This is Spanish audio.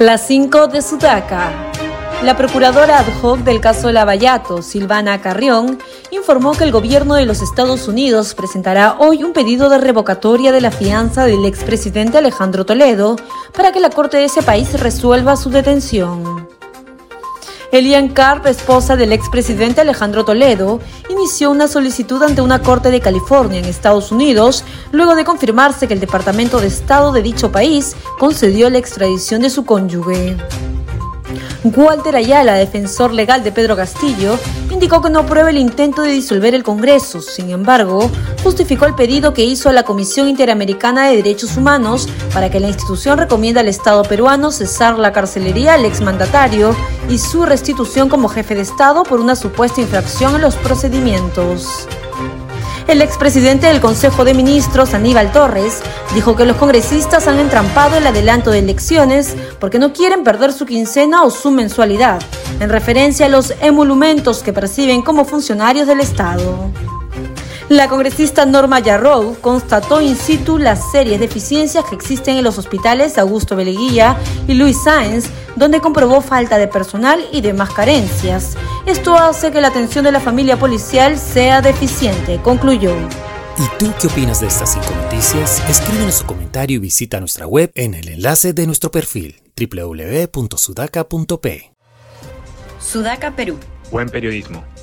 Las 5 de Sudaca. La procuradora ad hoc del caso Lavallato, Silvana Carrión, informó que el gobierno de los Estados Unidos presentará hoy un pedido de revocatoria de la fianza del expresidente Alejandro Toledo para que la Corte de ese país resuelva su detención. Elian Karp, esposa del expresidente Alejandro Toledo, inició una solicitud ante una corte de California en Estados Unidos luego de confirmarse que el Departamento de Estado de dicho país concedió la extradición de su cónyuge. Walter Ayala, defensor legal de Pedro Castillo, indicó que no aprueba el intento de disolver el Congreso. Sin embargo, justificó el pedido que hizo a la Comisión Interamericana de Derechos Humanos para que la institución recomienda al Estado peruano cesar la carcelería al exmandatario y su restitución como jefe de Estado por una supuesta infracción en los procedimientos. El expresidente del Consejo de Ministros, Aníbal Torres, dijo que los congresistas han entrampado el adelanto de elecciones porque no quieren perder su quincena o su mensualidad, en referencia a los emolumentos que perciben como funcionarios del Estado. La congresista Norma Yarrow constató in situ las serias deficiencias que existen en los hospitales Augusto Beleguía y Luis Sáenz, donde comprobó falta de personal y demás carencias. Esto hace que la atención de la familia policial sea deficiente, concluyó. ¿Y tú qué opinas de estas cinco noticias? Escríbenos su comentario y visita nuestra web en el enlace de nuestro perfil www.sudaca.p. Sudaca Perú. Buen periodismo